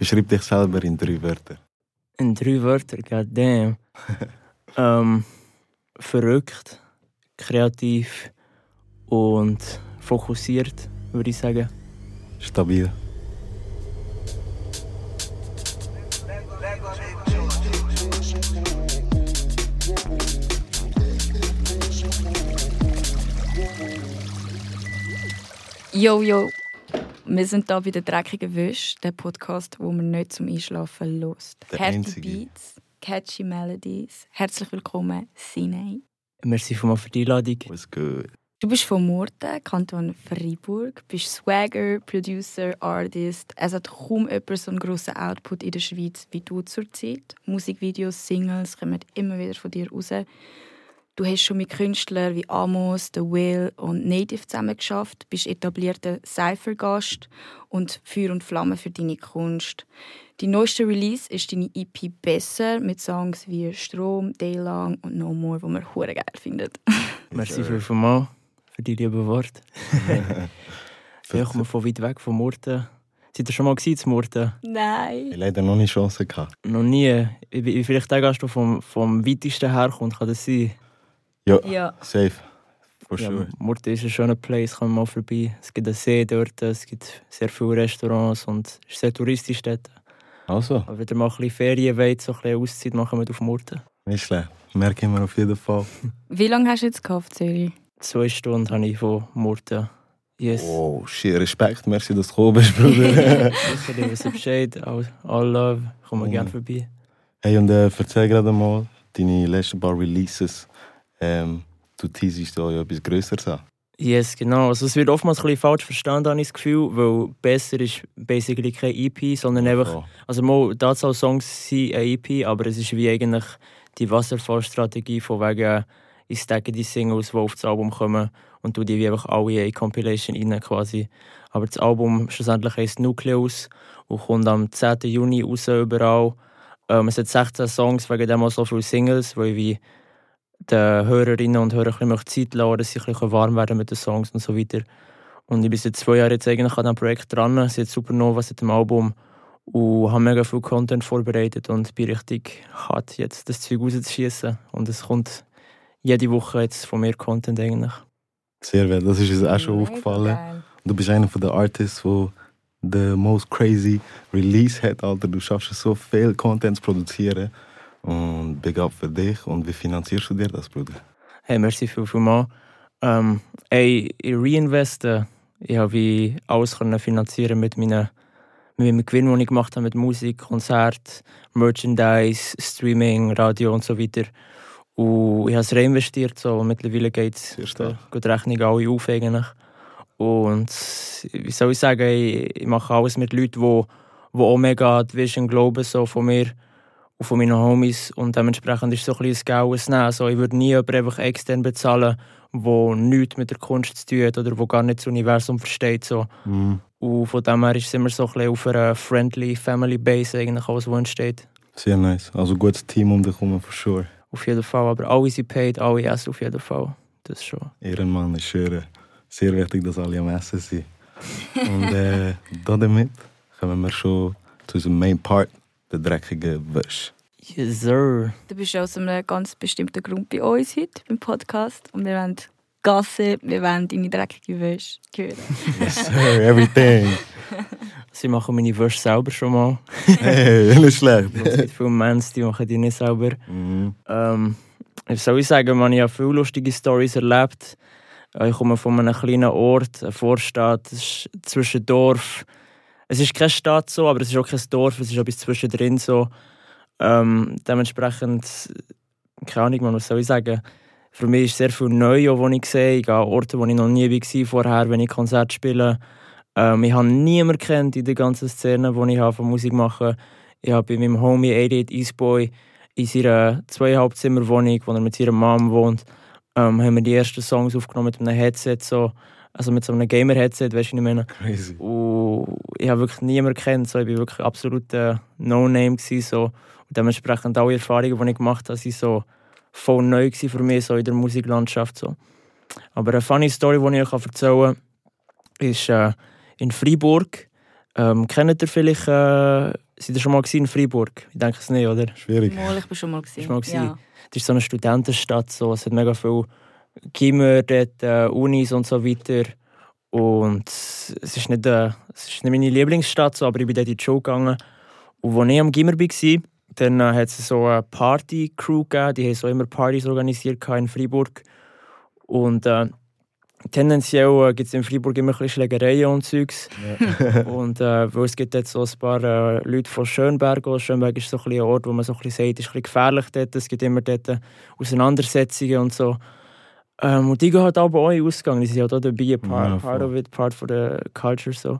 Beschreib dich selber in drei Wörtern. In drei Wörtern, goddamn. ähm, verrückt, kreativ und fokussiert, würde ich sagen. Stabil. Yo, yo. Wir sind hier bei der dreckigen Wäsche, der Podcast, wo man nicht zum Einschlafen lost. Einzige. Beats, catchy Melodies. Herzlich willkommen, Sinei. Merci für die Einladung. Was gut. Du bist von Murten, Kanton Freiburg, bist Swagger, Producer, Artist. Es hat kaum jemand so einen grossen Output in der Schweiz wie du zurzeit. Musikvideos, Singles kommen immer wieder von dir raus. Du hast schon mit Künstlern wie Amos, The Will und Native zusammengearbeitet, bist etablierter Cypher-Gast und Feuer und Flamme für deine Kunst. Die neueste Release ist deine EP «Besser» mit Songs wie «Strom», «Daylang» und «No More», die man hure geil findet. Merci für, für, für die lieben Worte. ich komme von weit weg, von Murten. Seid ihr schon mal in Murten? Ich Nein. habe leider noch nicht Chance gehabt. Noch nie. Wie- wie- Vielleicht der Gast, der vom, vom weitesten herkommt, kann das sein? Ja, Ja. safe. For Ja, sure. Murten ist ein schöner Place, kommen wir mal vorbei. Es gibt einen See dort, es gibt sehr viele Restaurants und es ist sehr touristisch dort. Also, Aber wenn ihr mal ein bisschen Ferien wollt, so ein bisschen Auszeit machen wir auf Murten. nicht schlecht. Merken wir auf jeden Fall. Wie lange hast du jetzt gehabt, auf Zürich? Zwei Stunden habe ich von Murten. Yes. Oh, shit, Respekt. Merci, dass du gekommen bist, Bruder. Sicher, ihr wisst Bescheid. All, all love. Kommen wir Oh. gerne vorbei. hey, und äh, erzähl gerade mal deine letzten paar Releases. Ähm, du teasest da ja etwas Größeres an. Yes, genau. Also es wird oftmals ein bisschen falsch verstanden, habe ich das Gefühl, weil besser ist basically kein EP, sondern einfach, Oh, also mal, dazu Songs sind ein EP, aber es ist wie eigentlich die Wasserfallstrategie von wegen, ich stacke die Singles, die auf das Album kommen und tu die wie einfach alle in eine Compilation rein quasi. Aber das Album schlussendlich heisst Nucleus und kommt am 10. Juni raus überall. Ähm, es hat 16 Songs, wegen dem auch so viele Singles, weil ich wie den Hörerinnen und Hörern ein bisschen Zeit lassen, dass sie ein bisschen warm werden mit den Songs und so weiter. Und ich bin seit zwei Jahren jetzt eigentlich an diesem Projekt dran, seit Supernova, seit dem Album und habe mega viel Content vorbereitet und bin richtig hart jetzt das Zeug rauszuschießen. Und es kommt jede Woche jetzt von mir Content eigentlich. sehr wert. Das ist uns auch schon Mega aufgefallen. geil. Du bist einer der Artists, der the most crazy Release hat, Alter. Du schaffst es so viel Content zu produzieren. Und up für dich. Und wie finanzierst du dir das, Bruder? Hey, merci viel, viel mal. Ähm, ey, ich reinveste. Ich habe wie alles können finanzieren mit meinen mit meinem Gewinn, den ich gemacht habe mit Musik, Konzert, Merchandise, Streaming, Radio und so weiter. Und ich habe es reinvestiert, so. mittlerweile geht es die Rechnung alle auf eigentlich. Und wie soll ich sagen, ich, ich mache alles mit Leuten, die, die auch mega die Vision glauben, so von mir von meinen Homies. Und dementsprechend ist es so ein bisschen Gaues Nehmen. Also ich würde nie jemanden einfach extern bezahlen, der nichts mit der Kunst zu tun hat oder der gar nicht das Universum versteht. So. Mhm. Und von dem her ist es immer so ein bisschen auf einer friendly Family Base eigentlich alles, was entsteht. Sehr nice. Also gutes Team um dich herum, for sure. Auf jeden Fall. Aber alle sind paid, alle essen auf jeden Fall. Das schon. Ehrenmann, ich schwöre. Sehr wichtig, dass alle am Essen sind. Und äh, damit kommen wir schon zu unserem Main Part, der dreckige Wäsche. Yes, sir. Du bist aus einem ganz bestimmten Grund bei uns heute beim Podcast und wir wollen Gasse, wir wollen deine dreckige Wäsche hören. Yes, sir, everything. Sie machen meine Wäsche selber schon mal. Hey, nicht schlecht. es gibt viele Mans, die machen die nicht selber. Mhm. Ähm, wie soll ich sagen, man, ich habe viele lustige Stories erlebt. Ich komme von einem kleinen Ort, einer Vorstadt, zwischen Dorf. Es ist keine Stadt so, aber es ist auch kein Dorf, es ist etwas zwischendrin so. Ähm, dementsprechend, keine Ahnung, man, was soll ich sagen. Für mich ist sehr viel neu, auch, was ich sehe. Ich gehe an Orte, wo ich noch nie war vorher, wenn ich Konzerte spiele. Ähm, ich habe niemanden kennt in der ganzen Szene, die ich habe von Musik machen. Ich habe bei meinem Homie 88 Eastboy in seiner zweieinhalb Zimmer Wohnung, wo er mit seiner Mom wohnt, ähm, haben wir die ersten Songs aufgenommen mit einem Headset, so, also mit so einem Gamer-Headset, weißt du, ich meine. Crazy. Und ich habe wirklich niemanden kennt, so, ich war wirklich absolut äh, No-Name. gewesen, So. Und dementsprechend alle Erfahrungen, die ich gemacht habe, waren so voll neu gewesen für mich so in der Musiklandschaft. So. Aber eine funny Story, die ich euch erzählen kann, ist äh, in Freiburg. Ähm, kennt ihr vielleicht äh, seid ihr schon mal in Freiburg? Ich denke es nicht, oder? Schwierig. Mal, ich bin schon mal gesehen. Schon mal gewesen? Ja. Das ist so eine Studentenstadt, so. es hat mega viele Gimmer dort, äh, Unis und so weiter. Und es ist, nicht, äh, es ist nicht meine Lieblingsstadt, so, aber ich bin dort in die Schule gegangen. Und als ich am Gimmer war, dann äh, hat es so eine Party-Crew gegeben, die haben so immer Partys organisiert in Freiburg. Und äh, tendenziell äh, gibt es in Freiburg immer ein bisschen Schlägereien und Zeugs. und äh, weil es gibt jetzt so ein paar äh, Leute von Schönberg. auch. Schönberg ist so ein, ein Ort, wo man so ein bisschen sagt, ist ein bisschen gefährlich dort. Es gibt immer dort äh, Auseinandersetzungen und so. Ähm, und die gehen halt aber auch in Ausgang. Die sind halt auch dabei, part, Ja, part of it, part of the culture. So.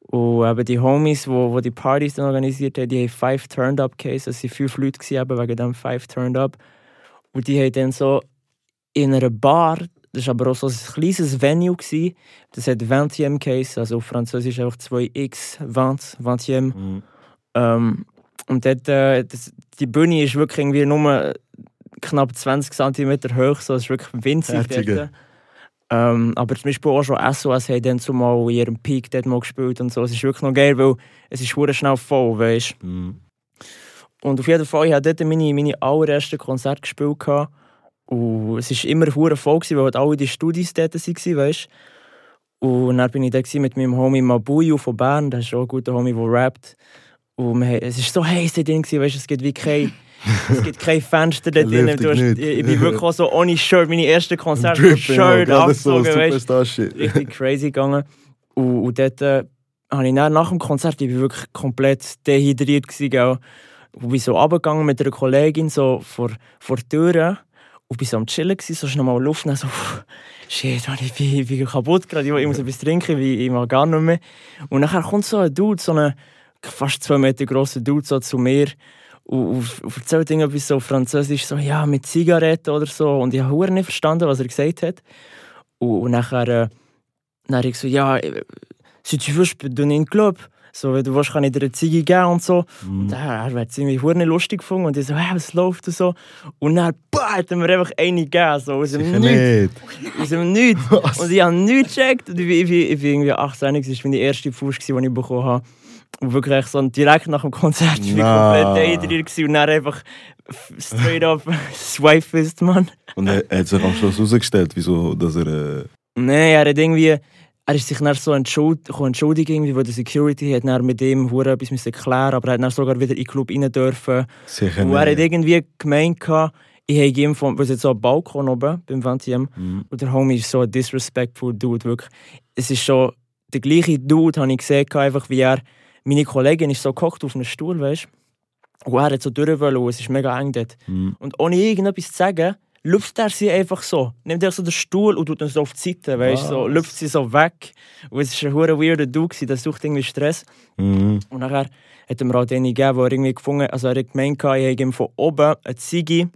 Und eben die Homies, wo, wo die Partys dann organisiert haben, die haben five Turned Up Cases. Es waren fünf Leute gewesen, eben wegen dem five Turned Up. Und die haben dann so in einer Bar, das war aber auch so ein kleines Venue, gewesen, das hat 20 Case, also auf Französisch einfach 2x, 20, 20 Mhm. ähm, und dort, äh, das, die Bühne ist wirklich irgendwie nur knapp 20 cm hoch, so, es ist wirklich winzig. Ähm, aber zum Beispiel auch schon SOS haben dann zumal in ihrem Peak dort mal gespielt und so. Es ist wirklich noch geil, weil es ist verdammt schnell voll, weißt Mhm. Und auf jeden Fall, ich hatte dort meine, meine allerersten Konzerte gespielt. gehabt. Und es war immer verdammt voll, gewesen, weil halt alle die Studis dort waren, weißt Und dann bin ich da mit meinem Homie Mabuyu von Bern, das ist auch ein guter Homie, der rappt. Und wir, es war so heiß dort drin, weißt, es gibt wie kein, es gibt kein Fenster dort drin. Ich, ich bin wirklich auch so ohne Shirt, meine ersten Konzerte mit Shirt ist so abgezogen, weißt richtig crazy gegangen. Und, und dort äh, habe ich dann nach dem Konzert, ich bin wirklich komplett dehydriert gewesen, gell. Und bin so runtergegangen mit einer Kollegin so vor, vor der Tür und bin so am Chillen gewesen, so schnell mal Luft nehmen, so pff, shit, Mann, ich bin, ich bin kaputt gerade, ich, ich muss etwas trinken, ich, ich mag gar nicht mehr. Und nachher kommt so ein Dude, so ein fast zwei Meter grosser Dude so zu mir und, und, und erzählt irgendetwas so Französisch, so ja, mit Zigaretten oder so. Und ich habe nicht verstanden, was er gesagt hat. Und, und nachher, äh, dann habe ich so, ja, äh, si tu veux, peux te donner une clope. So, wenn du willst, kann ich dir eine Ziege geben und so. Und Mhm. er, er hat es irgendwie verdammt lustig gefunden. Und ich so, hey, was läuft und so. Und dann, bah, hat er mir einfach eine gegeben, so aus dem Nichts. nicht. Aus dem Nichts. Und ich habe nichts gecheckt. Und ich ich ich bin irgendwie 18, das war meine erste Fuß, die ich bekommen habe. Und wirklich so direkt nach dem Konzert ich bin Na. komplett gewesen und dann einfach straight up swipe ist, Mann. Und er er hat sich am Schluss herausgestellt, wieso, dass er. Äh, Nein, er hat irgendwie... Er ist sich dann so entschuld, entschuldigt, irgendwie, weil der Security hat dann mit ihm hure etwas müssen klären aber er hat dann sogar wieder in den Club rein dürfen. sicher Und er hat nicht. irgendwie gemeint, gehabt, ich habe ihm weil es jetzt so ein Balkon oben beim Vantiem Mhm. und der Homie ist so ein disrespectful Dude, wirklich. Es ist schon der gleiche Dude, habe ich gesehen, einfach wie er, meine Kollegin ist so gehockt auf einem Stuhl, weißt du, und er hat so durch wollen und es ist mega eng dort. Mhm. Und ohne irgendetwas zu sagen, lüpft er sie einfach so. Nimmt er so den Stuhl und tut ihn so auf die Seite, weißt du, so, lüpft sie so weg. Und es war ein hure weirder Dude, der sucht irgendwie Stress. Mhm. Und nachher hat er mir halt eine gegeben, wo er irgendwie gefunden also er hat gemeint, ich habe ihm von oben eine Ziege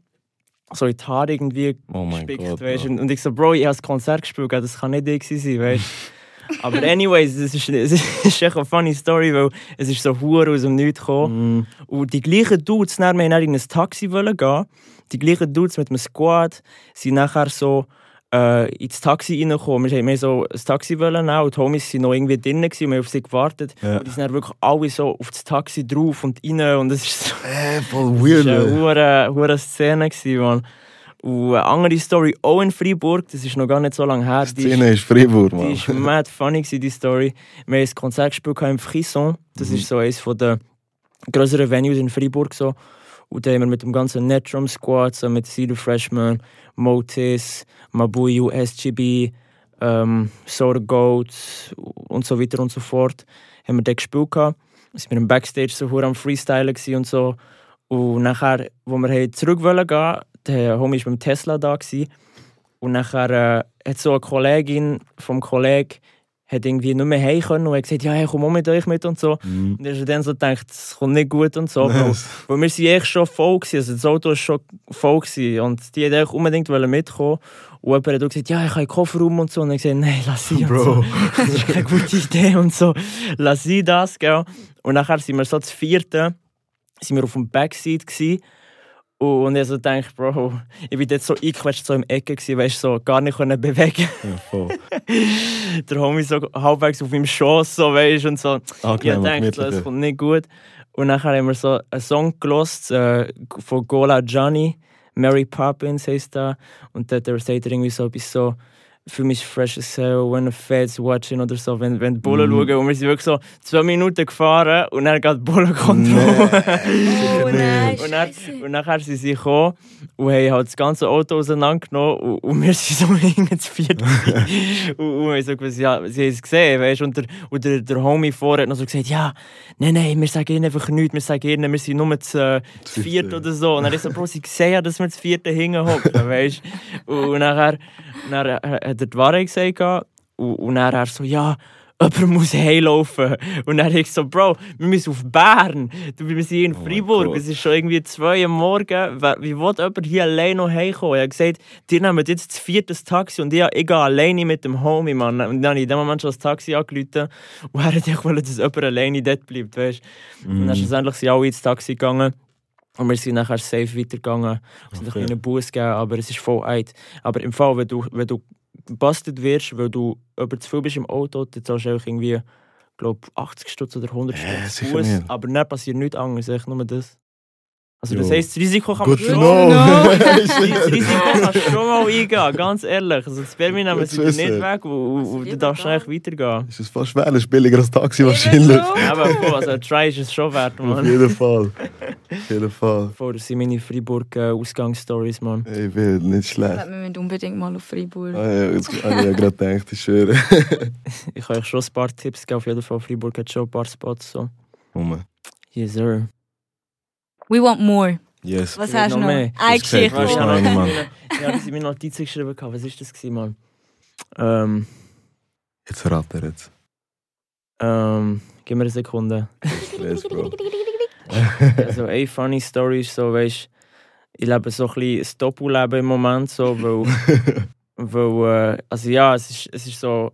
so in die Haare irgendwie Oh gespickt, Gott. weißt du. Und ich so, Bro, ich habe das Konzert gespielt, das kann nicht ich sein, weißt du. Aber anyways, es ist, es ist echt eine funny Story, weil es ist so hure aus dem Nichts gekommen. Mhm. Und die gleichen Dudes, dann, wir wollten in ein Taxi gehen. Die gleichen Dudes mit dem Squad sind nachher so äh, ins Taxi reingekommen. Wir wollten so ein Taxi wollen nehmen und die Homies waren noch irgendwie drinnen und wir haben auf sie gewartet. Ja. Und die sind dann wirklich alle so auf das Taxi drauf und rein und es ist so Äh, voll weird. war eine hure- Szene. Mann. Und eine andere Story, auch in Freiburg, das ist noch gar nicht so lange her. Die Die ist, Szene ist Freiburg, die Mann. ist mad funny, die Story. Wir haben ein Konzert gespielt im Frisson. Das Mhm. ist so eines der größeren Venues in Freiburg. So. Und da haben wir mit dem ganzen Netrum Squad, so mit Cedar Freshman, Motis, Mabuyu, SGB, ähm, Soda Goat und so weiter und so fort, haben wir dort gespielt. Gehabt. sind wir im Backstage so am Freestylen und so. Und nachher, wo wir zurück wollen gehen, der Homie war mit dem Tesla da. Gewesen. Und nachher äh, hat so eine Kollegin vom Kollegen hat irgendwie nicht mehr heim können und hat gesagt, ja, hey, komm auch mit euch mit und so. Mhm. Und er hat dann so gedacht, das kommt nicht gut und so. weil, weil wir sind echt schon voll gewesen, also das Auto war schon voll gewesen. und die wollten unbedingt mitkommen. Und jemand hat auch gesagt, ja, ich habe einen Kofferraum und so. Und ich gesagt, nein, lass sie und so. Das ist keine gute Idee und so. Lass sie das, gell. Und nachher sind wir so zu vierten, sind wir auf dem Backseat gsi und ich so dachte, Bro, ich bin jetzt so eingequetscht so im Ecke gsi, weißt so gar nicht können bewegen. Ja, voll. Der Homie so halbwegs auf meinem Schoß so, weißt und so. Ich Angenehm und dachte, das kommt nicht gut. Und dann haben wir so einen Song gelost äh, von Gola Johnny, Mary Poppins heisst da. Und dort sagt er irgendwie so etwas so, für mich fresh as hell, when the feds watching oder so, wenn, wenn die Bullen Mhm. schauen. Und wir sind wirklich so zwei Minuten gefahren und dann geht die Bullenkontrolle. Oh nein, Und dann, und nachher sind sie gekommen und haben halt das ganze Auto auseinandergenommen und, und wir sind so hinten zu viert. und, und wir haben so gewusst, ja, sie haben es gesehen, weißt und der, und der, der Homie vorher hat noch so gesagt, ja, nein, nein, wir sagen ihnen einfach nichts, wir sagen ihnen, wir sind nur zu, äh, zu viert oder so. Und dann ist so, Bro, sie sehen ja, dass wir zu viert hinten hocken, weißt Und nachher, nachher hat er die Wahrheit gesagt und, und dann er so, ja, jemand muss heimlaufen. Und dann habe ich so, Bro, wir müssen auf Bern. Du, Wir sind in Oh Freiburg. Gott. es ist schon irgendwie zwei am Morgen. Wie will jemand hier allein noch heimkommen? Ich habe gesagt, die nehmen jetzt das vierte Taxi und ich, ich gehe alleine mit dem Homie, Mann. Und dann habe ich in dem Moment schon das Taxi angerufen. Und er hat wollen, dass jemand alleine dort bleibt, weißt Und Mhm. dann schlussendlich sind alle ins Taxi gegangen. Und wir sind nachher safe weitergegangen. Es hat Okay. einen Bus gegeben, aber es ist voll alt. Aber im Fall, wenn du, wenn du gebastelt wirst, weil du über zu viel bist im Auto, dann zahlst du einfach irgendwie, glaub, 80 Stutz oder 100 Äh, Stutz sicher Bus. Aber dann passiert nichts anderes, echt nur das. Also das heisst, das Risiko kann Good man to schon... know. Das Risiko kannst du schon mal eingehen, ganz ehrlich. Also das Permi nehmen sie dir nicht wissen. weg und, du darfst da. eigentlich weitergehen. Es ist fast schwer, es ist billiger als Taxi wahrscheinlich. Ja, aber voll, also ein Try ist es schon wert, Auf Mann. jeden Fall. Auf jeden Fall. Das sind meine Freiburg-Ausgangsstories, Mann. Ey, wild, nicht Ich schlecht. wir müssen unbedingt mal auf Freiburg. Ah, ja, jetzt habe ich ja gerade gedacht, ich schwöre. Ich kann euch schon ein paar Tipps geben. Auf jeden Fall, Freiburg hat schon ein paar Spots. So. Oh. Yes, sir. We want more. Yes. Was hast du noch mehr. Eine Geschichte. mir ich habe in meine Notizen geschrieben. Was war das, Mann? Ähm, Jetzt rat er jetzt. ähm, gib mir eine Sekunde. Also, eine funny Story ist so, weißt ich lebe so ein bisschen das Doppelleben im Moment, so, weil, weil äh, also ja, es ist, es ist so,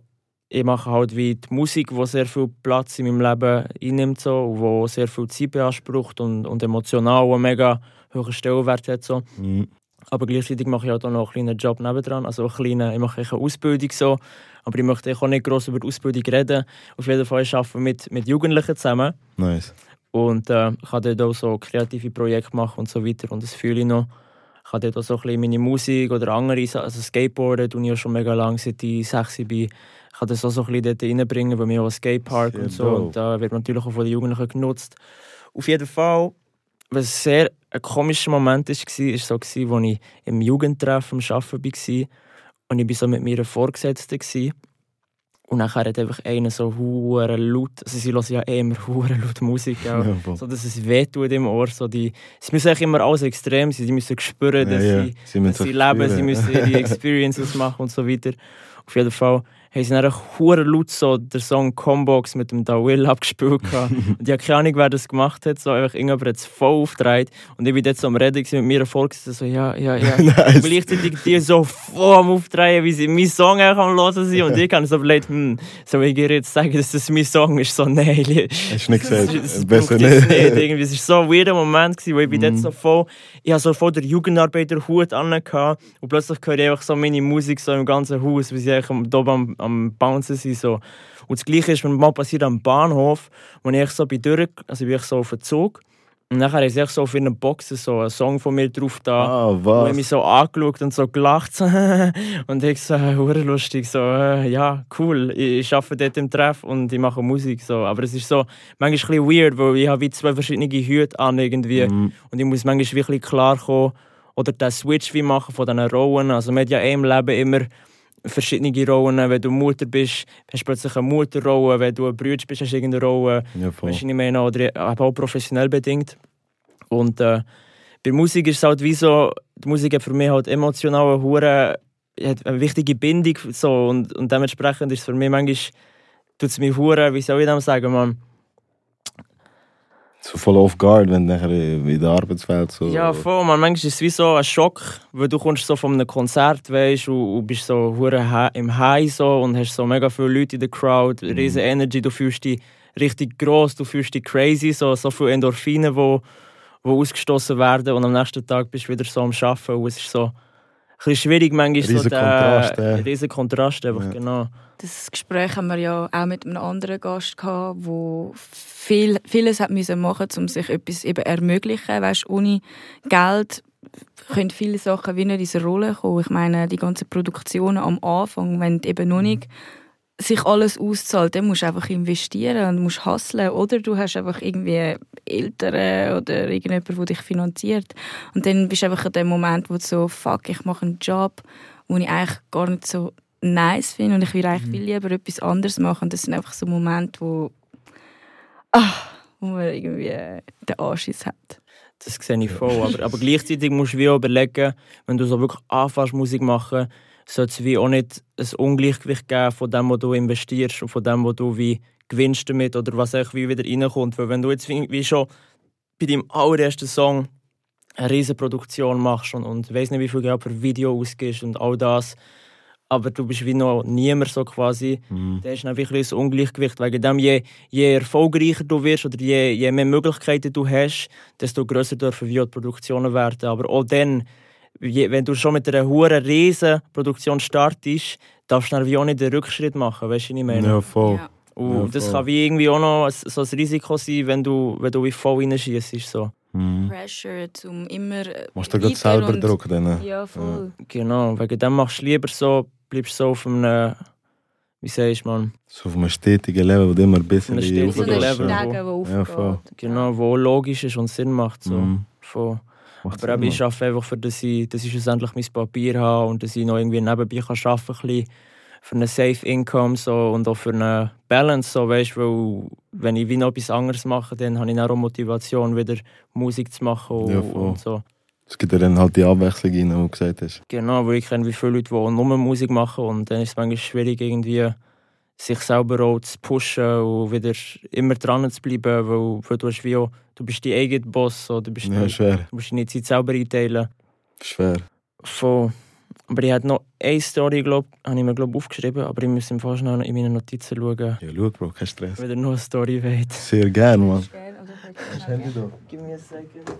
ich mache halt wie die Musik, die sehr viel Platz in meinem Leben einnimmt, so, und wo sehr viel Zeit beansprucht und, und emotional einen mega hohen Stellenwert hat. So. Mhm. Aber gleichzeitig mache ich halt auch noch einen kleinen Job nebendran. Also eine kleine, ich mache eine Ausbildung so. Aber ich möchte auch nicht groß über die Ausbildung reden. Auf jeden Fall arbeite ich mit, mit Jugendlichen zusammen. Nice. Und äh, ich kann dort auch so kreative Projekte machen und so weiter. Und das fühle ich noch. Ich kann dort auch so ein bisschen meine Musik oder andere also Skateboarden tue ich ja schon mega lange, seit ich 6 bin. Ich kann das auch so ein bisschen dort reinbringen, weil wir auch einen Skatepark Sehr und so. dope. Und da wird natürlich auch von den Jugendlichen genutzt. Auf jeden Fall, was sehr ein komischer Moment war, war so, als ich im Jugendtreff am Arbeiten war. Und ich war so mit meiner Vorgesetzten. Gewesen. Und nachher hat einfach einer so hure laut, also sie hören ja eh immer hure laut Musik, ja. Ja, so dass es wehtut im Ohr. So die, sie müssen eigentlich immer alles extrem sein, sie müssen spüren, dass ja, ja. sie, Sie dass sie leben, sie müssen ihre Experiences machen und so weiter. Auf jeden Fall haben sie dann hure laut so den Song Combox mit dem Da Will abgespielt. und ich habe keine Ahnung, wer das gemacht hat. So einfach irgendjemand hat es voll aufgedreht. Und ich war dort so am Reden mit mir Vorgesetzten, so ja, ja, ja. Nice. Und gleichzeitig die so voll am Aufdrehen, wie sie meinen Song auch am hören sind. Und ich kann so überlegt, hm, soll ich ihr jetzt sagen, dass das mein Song ist? So, nein, Hast du nicht gesagt? das Besser braucht jetzt nicht. nicht. Irgendwie, es war so ein weirder Moment, gewesen, wo ich bin Mhm. dort so voll, ich habe so voll den Jugendarbeiter-Hut an und plötzlich höre ich einfach so meine Musik so im ganzen Haus, wie sie am, am, am Bouncen sind. So. Und das Gleiche ist mir mal passiert am Bahnhof, wo ich so bin durch, also bin ich so auf den Zug und nachher sie echt so auf ihren Boxen so einen Song von mir drauf da. Ah, Und ich was? mich so angeschaut und so gelacht. und ich so, äh, hure lustig, so, äh, ja, cool. Ich, ich arbeite dort im Treff und ich mache Musik. So. Aber es ist so manchmal ein bisschen weird, weil ich habe wie zwei verschiedene Hüte an irgendwie. Mhm. Und ich muss manchmal wirklich klar kommen oder den Switch wie machen von diesen Rollen. Also man hat ja eh im Leben immer verschiedene Rollen. Wenn du Mutter bist, hast du plötzlich eine Mutterrolle. Wenn du ein Bruder bist, hast du irgendeine Rolle. Ja. Weißt du, ich meine? Oder auch professionell bedingt. Und äh, bei Musik ist es halt wie so, die Musik hat für mich halt emotional eine, hure- hat eine wichtige Bindung so, und, und dementsprechend ist es für mich manchmal, tut es mich hure, wie soll ich das sagen, man? So voll off guard, wenn du nachher in der Arbeitswelt so. Ja, voll, man. Manchmal ist es wie so ein Schock, weil du kommst so von einem Konzert, weißt und, und bist so hure im High so und hast so mega viele Leute in der Crowd, riesen Energy, du fühlst dich richtig gross, du fühlst dich crazy, so, so viele Endorphine, wo, wo ausgestoßen werden und am nächsten Tag bist du wieder so am Arbeiten und es ist so, bisschen schwierig manchmal. Riesen so der, Kontrast, äh. Riesen Kontrast, einfach, Ja. genau. Das Gespräch haben wir ja auch mit einem anderen Gast gehabt, wo viel, vieles hat müssen machen, um sich etwas eben ermöglichen. Weißt, ohne Geld können viele Sachen wie nicht in diese Rolle kommen. Ich meine, die ganzen Produktionen am Anfang, wenn eben noch nicht sich alles auszahlt, dann musst du einfach investieren und musst hustlen. Oder du hast einfach irgendwie Eltern oder irgendjemand, der dich finanziert. Und dann bist du einfach in dem Moment, wo du so, fuck, ich mache einen Job, den ich eigentlich gar nicht so nice finde und ich will eigentlich viel lieber etwas anderes machen. Und das sind einfach so Momente, wo, ah, wo man irgendwie äh, den Anschiss hat. Das sehe ich voll. Aber, aber gleichzeitig musst du wie auch überlegen, wenn du so wirklich anfängst, Musik machen, sollte es wie auch nicht ein Ungleichgewicht geben von dem, was du investierst und von dem, was du wie gewinnst damit oder was eigentlich wie wieder reinkommt. Weil wenn du jetzt wie, wie schon bei deinem allerersten Song eine riesige Produktion machst und, und weiss nicht, wie viel Geld für Video ausgibst und all das, aber du bist wie noch niemand so quasi, Mhm. da ist dann wirklich ein Ungleichgewicht. Wegen dem, je, je erfolgreicher du wirst oder je, je mehr Möglichkeiten du hast, desto grösser dürfen auch die Produktionen werden. Aber auch dann, je, wenn du schon mit einer hohen riesen Produktion startest, darfst du dann wie auch nicht den Rückschritt machen, weißt du, was ich meine? Ja, voll. Ja. Und Ja, das voll. kann wie irgendwie auch noch ein- so ein Risiko sein, wenn du, wenn du wie voll reinschießt. So. Mhm. Pressure, um immer äh, Machst du gerade selber und- Druck dann? Ja, voll. Genau, wegen dem machst du lieber so, bleibst so auf einem, wie sagst du, man, So auf einem stetigen Level, wo du immer ein bisschen Auf einem stetigen Level, ja. Der aufgeht. voll. genau, wo logisch ist und Sinn macht. So. Mhm. Voll. Macht Aber Sinn, ich arbeite einfach, für, dass, ich, dass ich schlussendlich mein Papier habe und dass ich noch irgendwie nebenbei kann arbeiten kann, ein bisschen für eine Safe Income so, und auch für eine Balance. So, weißt, weil wenn ich wie noch etwas anderes mache, dann habe ich dann auch Motivation, wieder Musik zu machen und, Ja, und so. Es gibt ja dann halt die Abwechslung rein, die du gesagt hast. Genau, weil ich kenne wie viele Leute, die nur Musik machen und dann ist es manchmal schwierig, irgendwie sich selber auch zu pushen und wieder immer dran zu bleiben, weil, weil du, hast wie auch, du bist dein eigener Boss, so, du, bist Ja, schwer. du musst deine Zeit selber einteilen. Schwer. Voll. Aber ich hatte noch eine Story, glaub, habe ich mir glaub, aufgeschrieben, aber ich muss im Fall schnell in meine Notizen schauen, Ja, schau, Bro, kein Stress. wenn ihr noch eine Story wollt. Sehr gern, Mann. also Gib mir eine Second.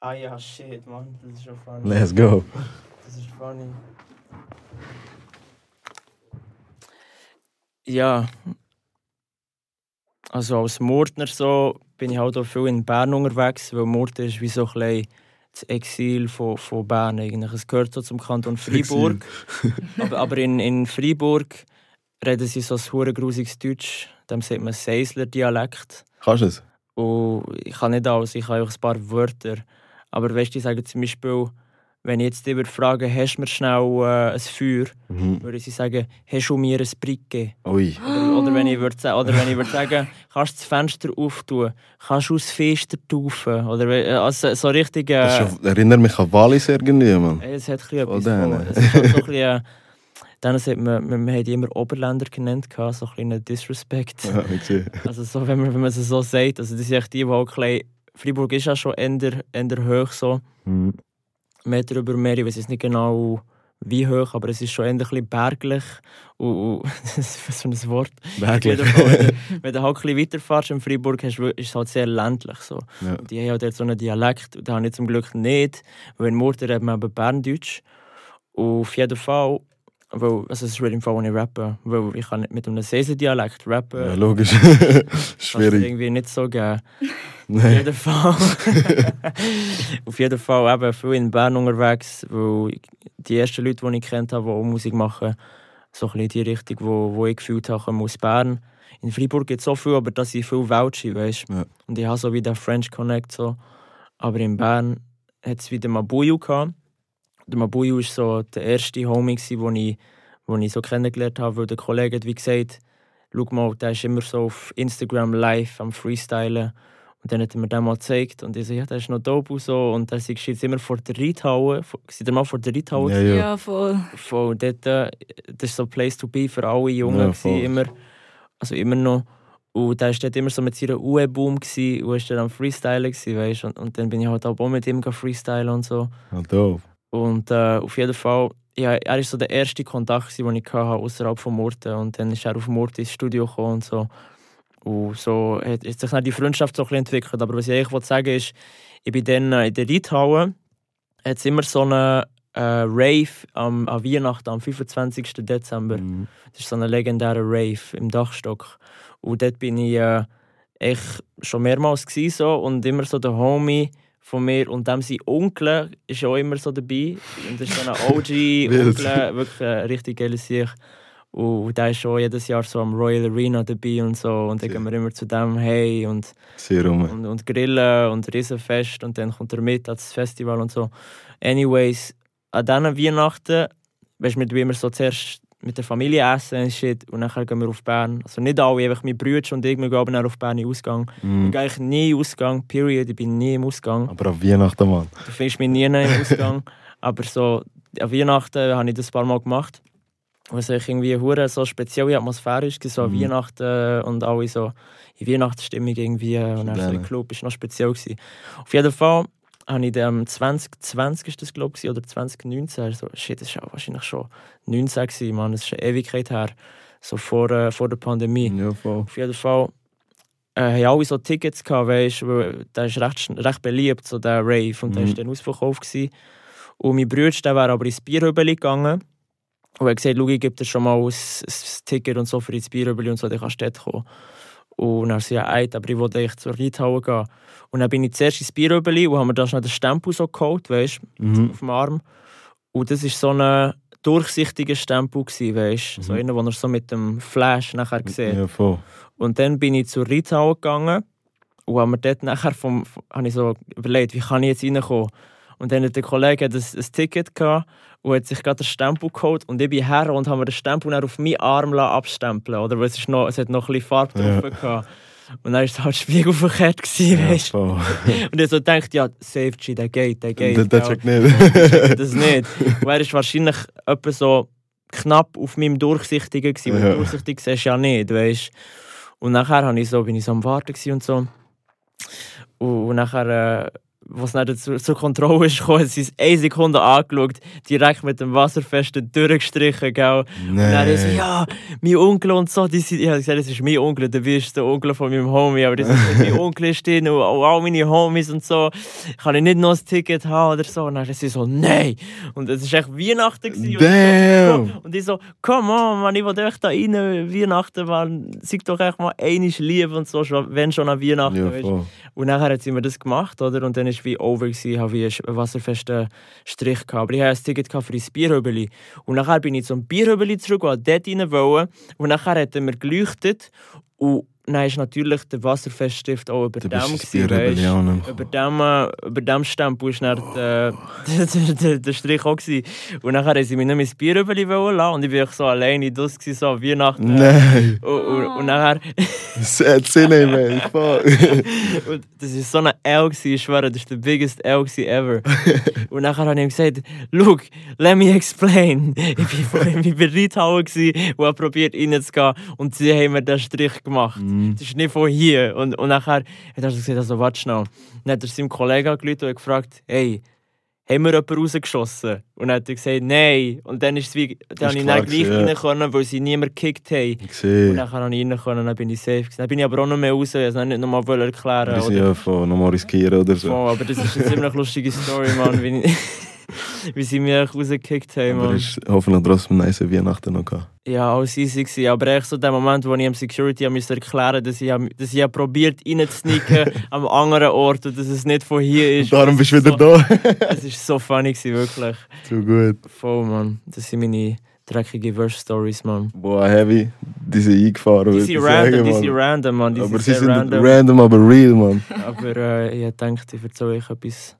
Ah ja, shit, man, das ist schon funny. Let's go. Das ist funny. Ja. Also als Murtner so bin ich halt auch viel in Bern unterwegs, weil Murten ist wie so ein das Exil von, von Bern eigentlich. Es gehört so zum Kanton Freiburg. aber, aber in, in Freiburg reden sie so ein hure grusiges Deutsch. Dem sagt man Seisler Dialekt. Kannst du es? Und ich kann nicht alles, ich habe auch ein paar Wörter. Aber weißt du, die sagen zum Beispiel, wenn ich jetzt über frage, hast du mir schnell äh, ein Feuer, Mhm. würde sie sagen, hast du mir ein Bricke? Ui. Oder, oder wenn ich würde oder wenn ich würde sagen, kannst du das Fenster auftun, kannst du das Fenster taufen? Oder äh, also so richtig. Äh, Das ist erinnert mich an Wallis irgendwie, Mann. Es hat ein etwas von. äh. Es ist halt so ein bisschen, dann hat man, man, man hat immer Oberländer genannt, so ein kleiner Disrespect. Ja, ich sehe. Also so, wenn man, wenn man es so sagt, also das sind echt die, die auch ein bisschen, Freiburg ist ja schon eher, eher hoch so, Mhm. Meter über Meer, ich weiß jetzt nicht genau wie hoch, aber es ist schon ein bisschen berglich und, und das ist so ein Wort. Berglich. wenn, du- wenn halt ein bisschen weiterfährst in Freiburg, ist es halt sehr ländlich so. Ja. Die haben halt dort so einen Dialekt, den habe ich zum Glück nicht, weil in Murten redet man eben Berndeutsch. Und auf jeden Fall, weil, also es ist im Fall, wo ich rappe, weil ich kann nicht mit einem Sesen-Dialekt rappen. Ja, logisch. Schwierig. irgendwie nicht so geben. Auf jeden Fall. Auf jeden Fall eben viel in Bern unterwegs, weil die ersten Leute, die ich kennt habe, die auch Musik machen, so ein bisschen die Richtung, wo, wo ich gefühlt habe, aus Bern. In Freiburg gibt es so viel, aber das sind viele Welche, weißt du. Ja. Und ich habe so wie den French Connect so. Aber in Bern hat es wieder Mabuyu gehabt. Der Mabuyu war so der erste Homie, den ich, wo ich so kennengelernt habe, weil der Kollege hat wie gesagt, schau mal, der ist immer so auf Instagram live am Freestylen. Und dann hat er mir den mal gezeigt und ich so, ja, der ist noch dope und so. Und dann du jetzt immer vor der Reithalle. Ihr mal vor der Reithalle? Ja, Ja, ja. voll. Voll, dort, äh, das ist so ein Place to be für alle Jungen. Ja, voll. immer, also immer noch. Und der war dort immer so mit seiner UE-Boom gsi und war dann am Freestylen, gsi, weißt? Und, und dann bin ich halt auch mit ihm freestylen und so. Ja, doof. Und äh, auf jeden Fall, ja, er war so der erste Kontakt, gsi, den ich hatte, außerhalb von Murten. Und dann ist er auf Murten ins Studio gekommen und so. Und so hat, hat sich dann die Freundschaft so ein bisschen entwickelt. Aber was ich eigentlich sagen will, ist, ich bin dann äh, in der Reithalle, hat es immer so eine äh, Rave am, an Weihnachten, am 25. Dezember. Mhm. Das ist so eine legendäre Rave im Dachstock. Und dort bin ich äh, echt schon mehrmals gewesen, so, und immer so der Homie von mir und dem sein Onkel ist auch immer so dabei. Und das ist so ein OG-Onkel, wirklich ein richtig geiles Sieg. Und der ist schon jedes Jahr so am Royal Arena dabei und so. Und dann Ja. gehen wir immer zu dem hey und, und, und grillen und Riesenfest und dann kommt er mit ans Festival und so. Anyways, an diesen Weihnachten, weißt du, wir immer so zuerst mit der Familie essen und shit und dann gehen wir auf Bern. Also nicht alle, einfach mein Bruder und ich, wir gehen dann auf Bern in den Ausgang. Ich Mhm. gehe eigentlich nie in den Ausgang, period, ich bin nie im Ausgang. Aber auf Weihnachten, Mann. Du findest mich nie im Ausgang. aber so, an Weihnachten habe ich das ein paar Mal gemacht. Was ich irgendwie hure so spezielle Atmosphäre ist, so Mhm. Weihnachten und alle so in Weihnachtsstimmung irgendwie und dann so im. Club, ist noch speziell gewesen. Auf jeden Fall habe ich am 2020 ist das glaube ich oder 2019, so, shit, das war wahrscheinlich schon 19 gewesen, Mann, das ist eine Ewigkeit her, so vor, äh, vor der Pandemie. Ja. Auf jeden Fall äh, haben alle so Tickets gehabt, weißt, weil der ist recht, recht beliebt, so der Rave, und der Mhm. war dann ausverkauft. Gewesen. Und mein Bruder, der wäre aber ins Bierhübeli gegangen und hat gesagt, schau, ich gebe dir schon mal ein, ein Ticket und so für ins Bierhübeli und so, dann kannst du dort kommen. Und dann sie ja, eit, aber ich wollte eigentlich zur Reithalle gehen. Und dann bin ich zuerst ins Bierhübeli und haben mir da schnell den Stempel so geholt, weißt, Mhm. auf dem Arm. Und das war so ein durchsichtiger Stempel, gewesen, weißt, so Mhm. einer, den er so mit dem Flash nachher sieht. Ja, voll. Und dann bin ich zur Reithalle gegangen und habe mir dort nachher vom, vom, habe ich so überlegt, wie kann ich jetzt reinkommen. Und dann hat der Kollege ein, ein Ticket gehabt und hat sich gerade den Stempel geholt und ich bin her und habe mir den Stempel dann auf meinen Arm lassen abstempeln oder weil es, ist noch, es hat noch ein bisschen Farbe Ja. drauf gehabt. Und dann war es halt spiegelverkehrt, gewesen, Ja, weißt du. Und ich so gedacht, ja, Safe G, der geht, der geht. Der, checkt nicht. das nicht. Und er ist wahrscheinlich etwa so knapp auf meinem Durchsichtigen gewesen, weil Ja. durchsichtig siehst du ja nicht, weißt Und nachher ich so, bin ich so am Warten und so. Und, und nachher, äh, was dann zur, zur Kontrolle ist gekommen, sie es eine Sekunde angeschaut, direkt mit dem Wasserfesten durchgestrichen, gell. Und dann ist ja, mein Onkel und so, die sind, ich habe gesagt, das ist mein Onkel, du bist der Onkel von meinem Homie, aber das ist mein Onkel ist drin und auch all meine Homies und so. Kann ich nicht noch ein Ticket haben oder so? Und dann ist sie so, nein. Und es war echt Weihnachten. gewesen. Und ich Damn. so, und ich so, come on, man, ich will echt da rein, Weihnachten, man, sag doch echt mal einiges lieb und so, wenn schon an Weihnachten. Ja. Und nachher hat sie mir das gemacht, oder? Und dann war wie over, gewesen, habe ich einen wasserfesten Strich gehabt. Aber ich hatte ein Ticket für das Bierhübeli. Und nachher bin ich zum Bierhübeli zurück, und dort rein wollen. Und nachher hat er mir geleuchtet. Und dann ist natürlich der Wasserfeststift auch über Du dem. gewesen. Rebellion. Über dem, äh, über dem Stempel war dann der, der, der, der Strich auch. Gewesen. Und nachher haben sie mich nicht mehr ins Bierhübeli wollen lassen. Und ich war so alleine das gewesen, so Weihnachten. Nein. Und, und, und nachher... Sad Sinne, man. Fuck. Und das war so eine L, gewesen, ich schwöre, das war der biggest L ever. und nachher habe ich ihm gesagt, look, let me explain. Ich war vorhin Reithalle gewesen und habe probiert reinzugehen und sie haben mir den Strich gemacht. Mhm. Das ist nicht von hier. Und, und nachher hat er so gesagt, also warte schnell. Dann hat er seinem Kollegen angerufen und gefragt, hey, haben wir jemanden rausgeschossen? Und dann hat er gesagt, nein. Und dann ist es wie, dann habe ich dann gleich ja. rein können, weil sie niemand gekickt haben. Ich Und dann kann ich rein können, dann bin ich safe. Dann bin ich aber auch noch mehr raus, ich wollte es nicht nochmal erklären. Wir sind ja von nochmal riskieren oder so. Voll, aber das ist eine ziemlich lustige Story, Mann. Wie, sie mich rausgekickt haben, Aber es hoffentlich trotzdem nice Weihnachten noch gehabt. Ja, alles easy gewesen. Aber echt so der Moment, wo ich am Security musste erklären dass ich, dass ich probiert reinzusneaken am anderen Ort und dass es nicht von hier ist. Darum bist du wieder so, da. Das ist so funny gewesen, wirklich. Zu gut. Voll, Mann. Das sind meine dreckigen Verse-Stories, Mann. Boah, heavy. Die sind eingefahren, Die sind random, sagen, die sind random, Mann. Die Aber sind sie sind random. random. aber real, man. Aber äh, ich denke, ich erzähle euch etwas,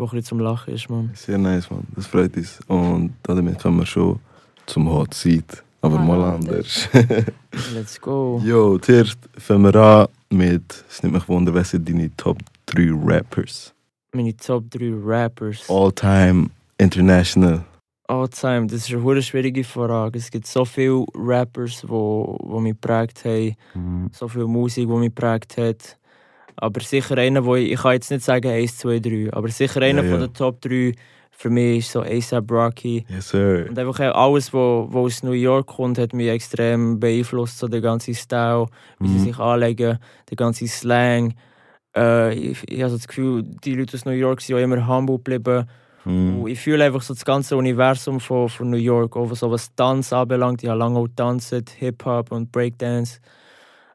was ein bisschen zum Lachen ist, Mann. Sehr nice, man. Das freut uns. Und damit kommen wir schon zum Hot Seat. Aber Mal mal anders. Let's go. Jo, zuerst fangen wir an mit, es nimmt mich wunder, was sind deine Top 3 Rappers? Meine Top 3 Rappers. All time, international. All time. Das ist eine schwierige Frage. Es gibt so viele Rappers, die wo, wo mich geprägt haben. So viel Musik, die mich geprägt hat. Aber sicher einer, wo ich, ich kann jetzt nicht sagen 1, 2, 3, aber sicher einer Ja, von den Top 3 für mich ist so ASAP Rocky. Yes, sir. Und einfach alles, was wo aus New York kommt, hat mich extrem beeinflusst. So der ganze Style, wie sie Mhm. sich anlegen, der ganze Slang. Äh, ich, ich habe so das Gefühl, die Leute aus New York sind auch immer humble geblieben. Und ich fühle einfach so das ganze Universum von, von New York, auch so was Tanz anbelangt. Ich habe lange auch getanzt, Hip-Hop und Breakdance.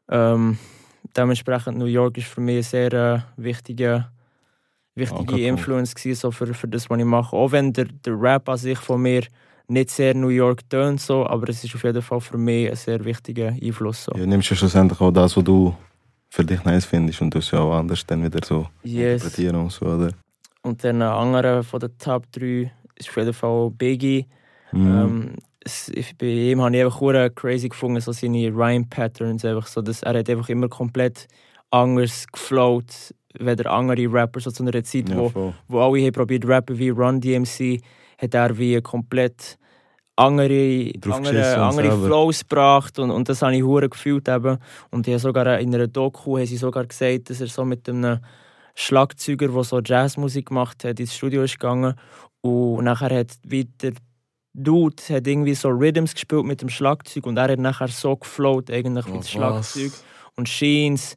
Ähm, dementsprechend New York ist für mich eine sehr äh, wichtige, wichtige Ankerpunkt. Influence gewesen, so für, für das, was ich mache. Auch wenn der, der Rap an sich von mir nicht sehr New York tönt, so, aber es ist auf jeden Fall für mich ein sehr wichtiger Einfluss. So. Ja, nimmst ja schlussendlich auch das, was du für dich nice findest und du es ja auch anders dann wieder so Yes. interpretieren und so, oder? Und dann ein anderer von den Top 3 ist auf jeden Fall Biggie. Mhm. Ähm, bei ihm habe ich einfach crazy gefunden, so seine Rhyme-Patterns. Einfach so, dass er hat einfach immer komplett anders geflowt, weder andere Rapper so zu einer Zeit, ja, wo, voll. wo alle haben probiert rappen wie Run DMC, hat er wie komplett andere, Drauf andere, andere selber. Flows gebracht und, und das habe ich hure gefühlt eben. Und ich habe sogar in einer Doku haben sie sogar gesagt, dass er so mit einem Schlagzeuger, der so Jazzmusik gemacht hat, ins Studio ist gegangen und nachher hat wieder Dude hat irgendwie so Rhythms gespielt mit dem Schlagzeug und er hat nachher so geflowt eigentlich mit dem Schlagzeug und Sheens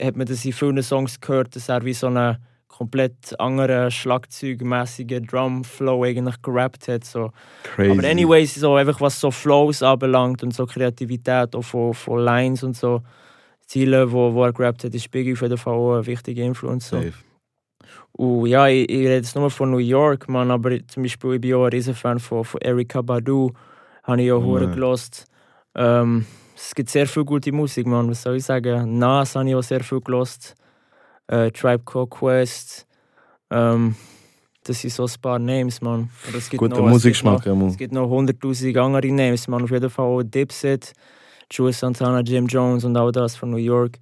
hat man das in vielen Songs gehört, dass er wie so einen komplett anderen schlagzeugmäßigen Drumflow eigentlich gerappt hat. So. Crazy. Aber anyways, so einfach was so Flows anbelangt und so Kreativität auch von, von Lines und so Ziele, wo, wo er gerappt hat, ist Biggie auf jeden Fall auch eine wichtige Influence. So. Und ja, ich, ich rede jetzt nur von New York, man, aber zum Beispiel ich bin auch ein Riesenfan von, von Erika Badu, habe ich auch hure man. gelost. Ähm, es gibt sehr viel gute Musik, man. Was soll ich sagen? Nas habe ich auch sehr viel gelost. Äh, Tribe Called Quest. Ähm, das sind so ein paar Names, man. Aber es gibt Guter noch- es gibt ja, noch- Mann. Es gibt noch hunderttausend andere Names, man. Auf jeden Fall auch Dipset, Jules Santana, Jim Jones und all das von New York.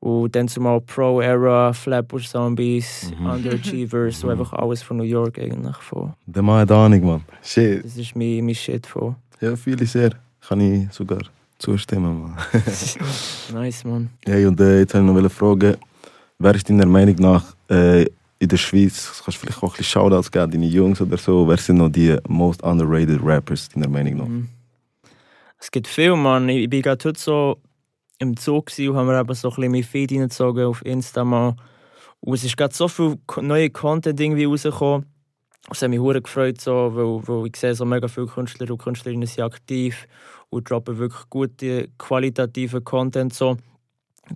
Und dann zumal Pro Era, Flatbush Zombies, Mhm. Underachievers, so Mhm. einfach alles von New York eigentlich. Von. Der Mann hat Ahnung, Mann. Shit. Das ist mein, mein Shit von. Ja, ich sehr. Kann ich sogar zustimmen, Mann. Nice, man. Hey, und äh, jetzt wollte ich noch eine fragen, wer ist deiner Meinung nach äh, in der Schweiz, kannst du vielleicht auch ein bisschen Shoutouts geben, deine Jungs oder so, wer sind noch die most underrated Rappers deiner Meinung nach? Mhm. Es gibt viel, man. Ich, ich bin gerade heute so im Zug gewesen und haben mir eben so ein bisschen mein Feed auf Insta mal. Und es ist gerade so viel neue Content irgendwie rausgekommen. Es hat mich hure gefreut, so, weil, weil ich sehe, so mega viele Künstler und Künstlerinnen sind aktiv und droppen wirklich gute, qualitative Content, so.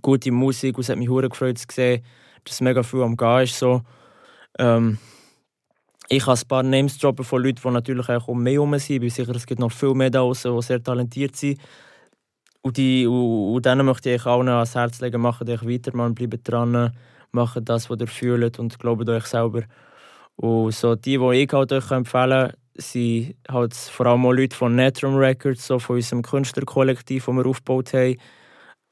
gute Musik. Und es hat mich hure gefreut zu sehen, dass mega viel am Gehen ist. So. Ähm, ich kann ein paar Names droppen von Leuten, die natürlich auch um mich herum sind. Ich bin sicher, es gibt noch viel mehr da draußen, die sehr talentiert sind. Und, die, und, und denen möchte ich allen ans Herz legen, macht euch weiter, man, bleibt dran, macht das, was ihr fühlt und glaubt euch selber. Und so die, die ich halt euch empfehlen kann, sind halt vor allem auch Leute von Netrum Records, so von unserem Künstlerkollektiv, das wir aufgebaut haben.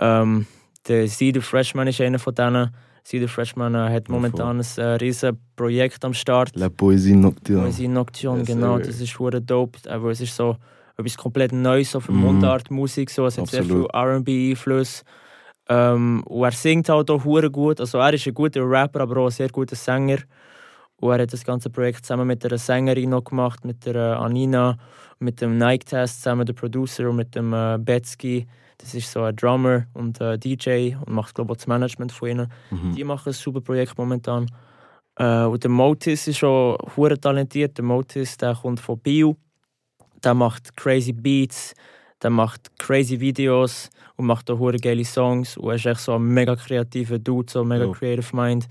Ähm, der Cedar Freshman ist einer von denen. Cedar Freshman äh, hat momentan ein äh, riesen Projekt am Start. La Poésie Nocturne. Poesie Nocturne, Yes, genau, sir. das ist hure dope. Aber es ist so etwas komplett Neues so für Mhm. Mundartmusik. So. Es hat sehr viel Absolut. RB-Einfluss. Ähm, und er singt halt auch hure gut. Also er ist ein guter Rapper, aber auch ein sehr guter Sänger. Und er hat das ganze Projekt zusammen mit einer Sängerin noch gemacht, mit der äh, Anina, mit dem Nike Test zusammen, der Producer und mit dem äh, Betsky. Das ist so ein Drummer und äh, DJ und macht glaube ich das Management von ihnen. Mhm. Die machen ein super Projekt momentan. Äh, und der Motis ist schon hure talentiert. Der Motis, der kommt von Bio. Der macht crazy Beats, der macht crazy Videos und macht auch hure geile Songs. Und er ist echt so ein mega kreativer Dude, so ein mega Jo. creative Mind.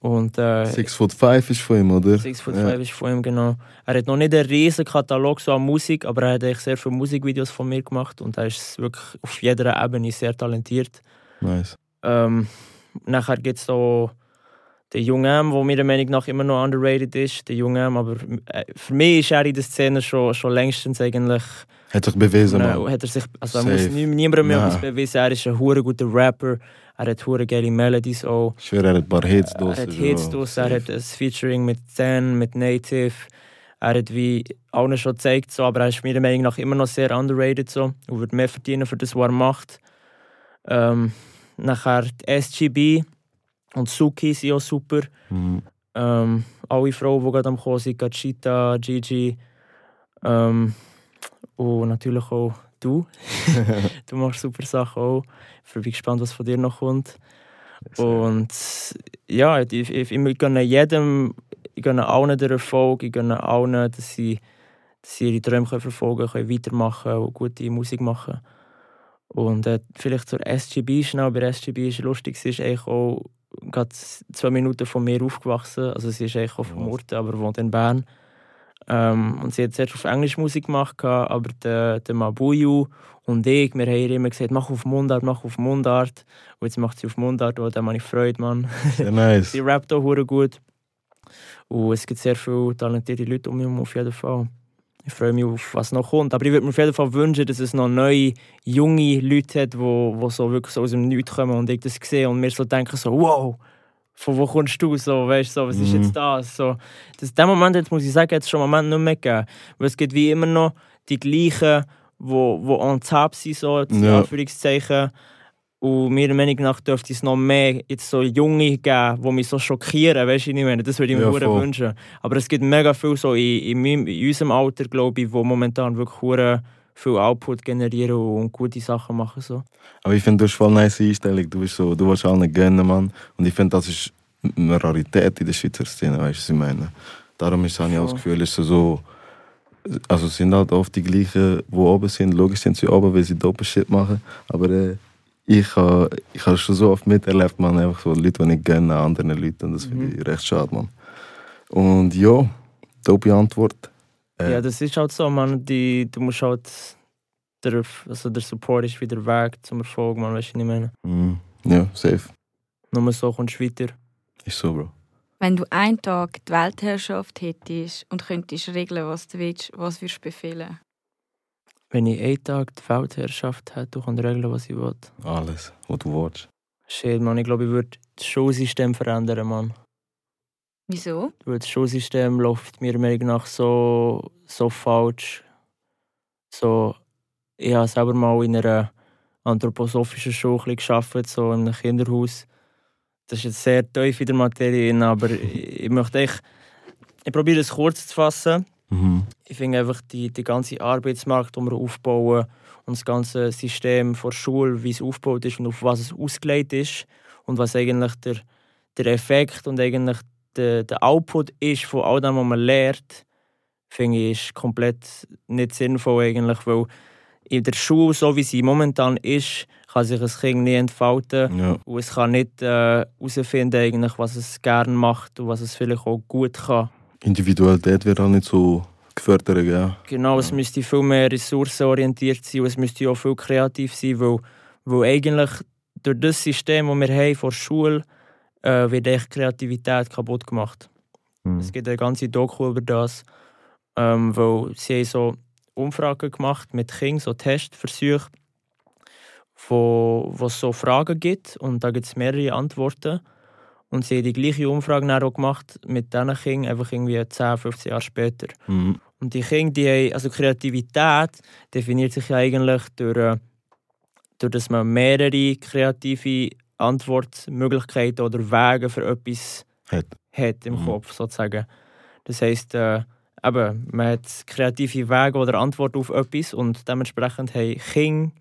Und äh, Six Foot Five ist von ihm, oder? Six Foot Ja. Five ist von ihm, genau. Er hat noch nicht einen riesen Katalog so an Musik, aber er hat echt sehr viele Musikvideos von mir gemacht und er ist wirklich auf jeder Ebene sehr talentiert. Nice. Ähm, nachher gibt es so den Jungen M, der meiner Meinung nach immer noch underrated ist. Der Junge M, aber äh, für mich ist er in der Szene schon, schon längstens eigentlich. Hat sich bewiesen, Mann. hat er sich, also er Safe. muss nie, niemandem mehr etwas beweisen. Er ist ein hure guter Rapper. Er hat hure geile Melodies auch. Ich schwöre, er hat ein paar Hits Er draussen, hat Hits draus, er hat ein Featuring mit Zen, mit Native. Er hat wie allen schon gezeigt, so, aber er ist meiner Meinung nach immer noch sehr underrated so, und wird mehr verdienen für das, was er macht. Ähm, nachher die SGB und Suki sind auch super. Mhm. Ähm, alle Frauen, die gerade am Kommen sind, Gachita, Gigi. Ähm, und natürlich auch du. du machst super Sachen auch. Ich bin gespannt, was von dir noch kommt. Und ja, ich, ich, ich gönne jedem, ich gönne allen den Erfolg, ich gönne allen, dass sie, dass sie ihre Träume verfolgen können, weitermachen und gute Musik machen. Und äh, vielleicht zur SGB schnell. Bei SGB ist lustig, ist eigentlich auch gerade zwei Minuten von mir aufgewachsen. Also sie ist eigentlich auch vom Ort, aber wohnt in Bern. Ähm, und sie hat zuerst auf Englisch Musik gemacht, aber der, der Mabuyu und ich, wir haben ihr immer gesagt, mach auf Mundart, mach auf Mundart. Und jetzt macht sie auf Mundart, und da habe ich Freude, Mann. Sehr nice. sie rappt auch gut. Und es gibt sehr viele talentierte Leute um mich herum, auf jeden Fall. Ich freue mich auf was noch kommt. Aber ich würde mir auf jeden Fall wünschen, dass es noch neue, junge Leute hat, die, die so wirklich so aus dem Nichts kommen und ich das sehe und mir so denken so, wow, von wo kommst du? So, weißt, so, was ist jetzt mhm. das? So, das, den Moment, jetzt muss ich sagen, es schon einen Moment nicht mehr gegeben. Weil es gibt wie immer noch die gleichen, die wo, wo on top sind, so, ja. Anführungszeichen. Und meiner Meinung nach dürfte es noch mehr jetzt so Junge geben, die mich so schockieren, weißt du, ich meine, das würde ich mir ja, wünschen. Aber es gibt mega viel so in, in, meinem, in unserem Alter, glaube ich, wo momentan wirklich viel Output generieren und gute Sachen machen. So. Aber ich finde, du hast voll nice Einstellung. Du, bist so, du willst allen gönnen, Mann. Und ich finde, das ist eine Rarität in der Schweizer Szene, weißt du, was ich meine? Darum ist, habe ich auch das Gefühl, ist so, also sind halt oft die gleichen, die oben sind. Logisch sind sie oben, weil sie Doppelshit machen. Aber äh, ich habe ich ha schon so oft miterlebt, man, einfach so Leute, die ich gerne anderen Leuten. Und das finde mhm. ich recht schade, man. Und ja, dope Antwort. Äh, ja, das ist halt so, man. Die, du musst halt. Der, also der Support ist wieder Weg zum Erfolg, man, weißt du, was ich meine? Mhm. Ja, safe. Nur so kommst du weiter. Ist so, Bro. Wenn du einen Tag die Weltherrschaft hättest und könntest regeln, was du willst, was würdest du befehlen? Wenn ich einen Tag die Weltherrschaft hätte, kann ich regeln, was ich will. Alles, was du willst. Shit, man. Ich glaube, ich würde das Schulsystem verändern, Mann. Wieso? Weil das Schulsystem läuft mir Meinung nach so, so falsch. So, ich habe selber mal in einer anthroposophischen Schule gearbeitet, so in einem Kinderhaus. Das ist jetzt sehr tief in der Materie, aber ich möchte echt, ich probiere es kurz zu fassen. Mhm. Ich finde einfach die, die ganze Arbeitsmarkt, die wir aufbauen und das ganze System der Schule, wie es aufgebaut ist und auf was es ausgelegt ist und was eigentlich der, der Effekt und eigentlich der, der Output ist von all dem, was man lernt, finde ich ist komplett nicht sinnvoll eigentlich, weil in der Schule, so wie sie momentan ist, kann sich ein Kind nie entfalten ja. und es kann nicht herausfinden, äh, was es gerne macht und was es vielleicht auch gut kann. Individualität wird auch nicht so gefördert, ja. Genau, es müsste viel mehr ressourcenorientiert sein und es müsste auch viel kreativ sein, weil, weil eigentlich durch das System, das wir haben vor der Schule, äh, wird echt Kreativität kaputt gemacht. Mhm. Es gibt eine ganze Doku über das, ähm, weil sie haben so Umfragen gemacht mit Kindern, so Testversuche, wo, wo es so Fragen gibt und da gibt es mehrere Antworten. Und sie haben die gleiche Umfrage auch gemacht mit diesen Kindern, einfach irgendwie 10, 15 Jahre später. Mhm. Und die Kinder, die haben, also Kreativität definiert sich ja eigentlich durch, äh, durch dass man mehrere kreative Antwortmöglichkeiten oder Wege für etwas hat, hat im mhm. Kopf sozusagen. Das heisst, äh, eben, man hat kreative Wege oder Antworten auf etwas und dementsprechend haben Kinder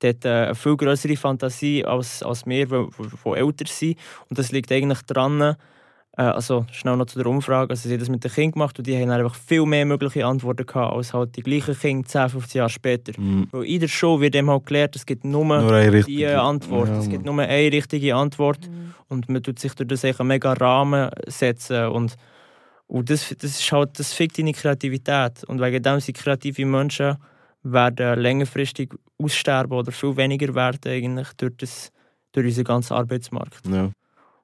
dort äh, eine viel größere Fantasie als, als wir, die älter sind. Und das liegt eigentlich daran, äh, also schnell noch zu der Umfrage, also sie haben das mit den Kindern gemacht und die haben einfach viel mehr mögliche Antworten gehabt, als halt die gleichen Kinder 10, 15 Jahre später. Mhm. Weil in der Show wird eben halt gelehrt, es gibt nur, nur eine die Antwort, ja, es gibt nur eine richtige Antwort mhm. und man tut sich durch das einen mega Rahmen setzen und und das, das, ist halt, das fickt deine Kreativität. Und wegen dem sind kreative Menschen werden längerfristig aussterben oder viel weniger werden eigentlich durch, das, durch unseren ganzen Arbeitsmarkt. Ja.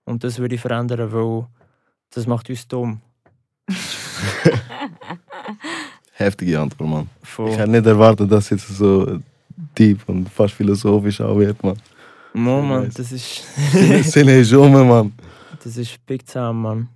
Und das würde ich verändern, weil das macht uns dumm. Heftige Antwort, Mann. Voll. Ich hätte nicht erwartet, dass es jetzt so deep und fast philosophisch auch wird, Mann. Mo, Mann, das ist... Sinne schon, Mann. Das ist Big Time, Mann.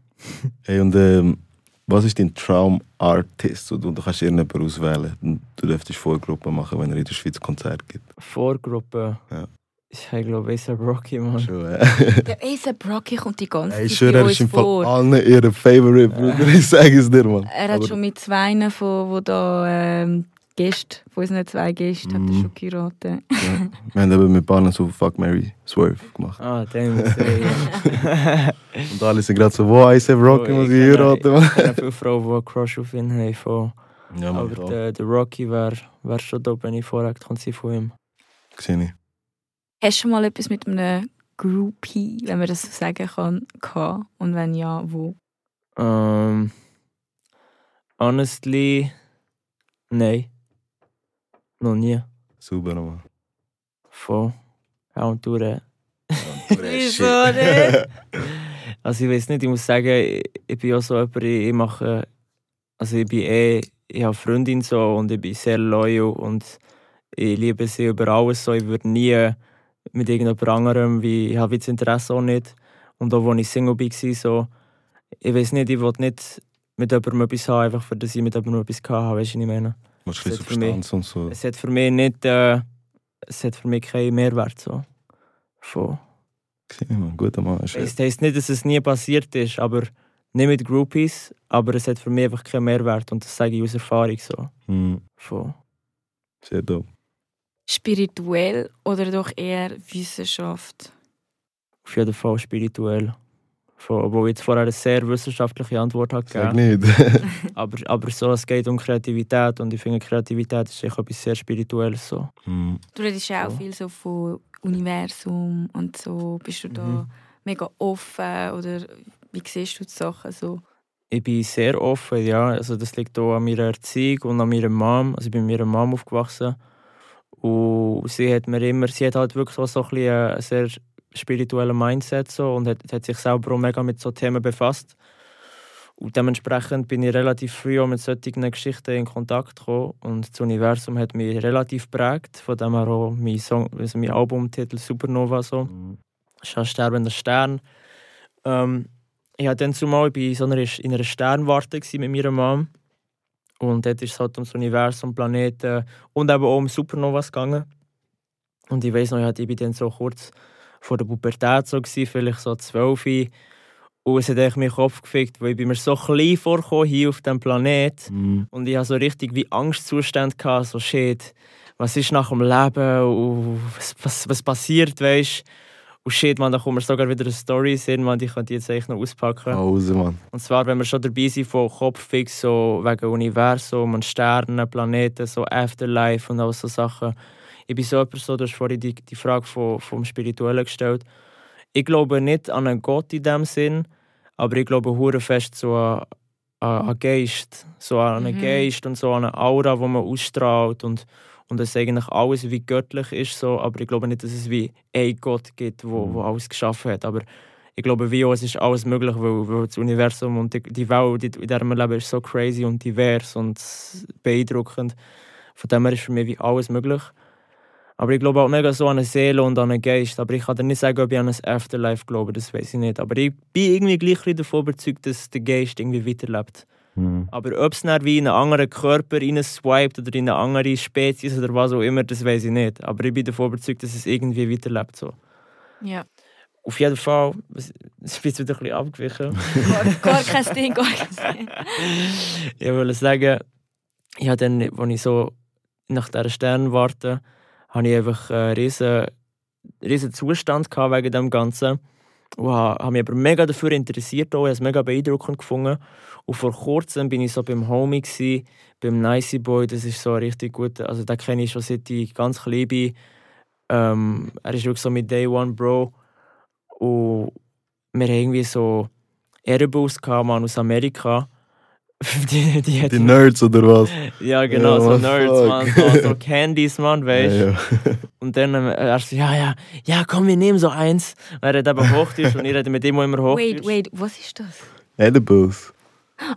hey, und ähm, was ist dein Traumartist? Du, du kannst irgendjemanden auswählen. Du dürftest Vorgruppe machen, wenn er in der Schweiz Konzert gibt. Vorgruppe? Ja. Ich glaube, A$AP Rocky, Mann. Schon, äh. Der A$AP Rocky kommt die ganze Zeit schwöre, bei er ist im Fall vor. allen ihre Favorite, Bruder. Ich sage es dir, Mann. Er hat Aber- schon mit zwei von, wo da ähm, Gäste, von unseren zwei Gästen, hat er Mhm. schon geheiratet. Ja. Wir haben eben mit Paaren so Fuck, Mary, Swerve gemacht. Ah, muss ich. Und alle sind gerade so, wo A$AP Rocky Oh, muss ich heiraten. Ich kenne viele Frauen, die einen Crush auf ihn haben. Von. Ja, Aber der, der Rocky wäre wär schon da, wenn ich vorher kann sein von ihm. Sehe ich. Hast du schon mal etwas mit einem Groupie, wenn man das so sagen kann, gehabt? Und wenn ja, wo? Ähm, honestly, nein. Noch nie. Super, Mann. Von. Ja, und durch. Wieso nicht? Also ich weiß nicht, ich muss sagen, ich, bin auch so jemand, ich, mache, also ich bin eh, ich habe Freundin so und ich bin sehr loyal und ich liebe sie über alles so, ich würde nie mit irgendjemand anderem, wie, ich habe das Interesse auch nicht und auch als ich Single war, so, ich weiß nicht, ich will nicht mit jemandem etwas haben, einfach für das ich mit jemandem etwas habe, weißt du, was ich meine? Machst du Verstands und so. Es hat für mich nicht, äh, es hat für mich keinen Mehrwert so. Von, Mann. Guter Mann. Ist Es heisst nicht, dass es nie passiert ist, aber nicht mit Groupies, aber es hat für mich einfach keinen Mehrwert und das sage ich aus Erfahrung so. Hm, Von, sehr dope. Spirituell oder doch eher Wissenschaft? auf jeden Fall spirituell. Von, obwohl ich jetzt vorher eine sehr wissenschaftliche Antwort habe Sag gegeben. nicht. Aber, aber so, es geht um Kreativität und ich finde, Kreativität ist echt etwas sehr Spirituelles. So. Hm. Du redest ja auch So. viel so von Universum und so. Bist du da Mhm. mega offen oder wie siehst du die Sachen so? Ich bin sehr offen, ja. Also das liegt auch an meiner Erziehung und an meiner Mom. Also ich bin mit meiner Mom aufgewachsen. Und sie hat mir immer, sie hat halt wirklich so ein bisschen einen sehr spirituellen Mindset so und hat, hat sich selber auch mega mit so Themen befasst. Und dementsprechend bin ich relativ früh auch mit solchen Geschichten in Kontakt gekommen. Und das Universum hat mich relativ prägt. Von dem her auch mein, Song, also mein Albumtitel Supernova so Hm. ist ein sterbender Stern. Ähm, ich war dann zumal bei so einer, in einer Sternwarte mit meiner Mom. Und dort ist es halt ums Universum, Planeten und eben auch um Supernovas gegangen. Und ich weiß noch, ich bin dann so kurz vor der Pubertät so gewesen, vielleicht so zwölf. Und es hat echt meinen Kopf gefickt, weil ich bin mir so klein vorgekommen hier auf diesem Planet. Hm. Und ich hatte so richtig wie Angstzustände, gehabt, so shit, was ist nach dem Leben und was, was, was passiert, weißt Und shit, man, da kommt mir sogar wieder eine Story in, man, die könnte ich jetzt eigentlich noch auspacken. Pause, Mann. Und zwar, wenn wir schon dabei sind, von Kopffix, so wegen Universum und Sternen, Planeten, so Afterlife und all so Sachen. Ich bin so jemand, so, du hast vorhin die, die Frage vom, vom Spirituellen gestellt. Ich glaube nicht an einen Gott in dem Sinn, aber ich glaube hure fest so an, an, an Geist. So an einen Mhm. Geist und so an eine Aura, die man ausstrahlt und, und dass eigentlich alles wie göttlich ist. So. Aber ich glaube nicht, dass es wie ein Gott gibt, wo, wo alles geschaffen hat. Aber ich glaube, wie auch, es ist alles möglich, weil, weil das Universum und die, die Welt, die, in der wir leben, ist so crazy und divers und beeindruckend. Von dem her ist für mich wie alles möglich. Aber ich glaube auch mega so an eine Seele und an einen Geist. Aber ich kann dir nicht sagen, ob ich an ein Afterlife glaube, das weiß ich nicht. Aber ich bin irgendwie gleich ein bisschen davon überzeugt, dass der Geist irgendwie weiterlebt. Hm. Aber ob es dann wie in einen anderen Körper swiped oder in eine andere Spezies oder was auch immer, das weiß ich nicht. Aber ich bin davon überzeugt, dass es irgendwie weiterlebt. So. Ja. Auf jeden Fall, es ist jetzt wieder ein bisschen abgewichen. Gar, gar kein Ding, gar kein Ding. ich wollte sagen, ich habe dann, als ich so nach dieser Sternwarte, habe ich einfach einen riesen, riesen Zustand wegen dem Ganzen. Und habe mich aber mega dafür interessiert, auch. ich habe es mega beeindruckend gefunden. Und vor kurzem bin ich so beim Homie, gewesen, beim Nicey Boy, das ist so ein richtig gut, also den kenne ich schon seit ich ganz klein bin. Ähm, er ist wirklich so mit Day One Bro. Und wir haben irgendwie so Airbus aus Amerika. die, die, Die Nerds oder was? ja, genau, Ja, so Nerds, fuck. Mann, so, so Candies, Mann, weißt du. Ja, ja. Und dann ähm, er so, ja, ja, ja, komm, wir nehmen so eins. Und er hat eben Hochdeutsch und ich rede mit ihm auch immer Hochdeutsch. Wait, wait, was ist das? Edibles.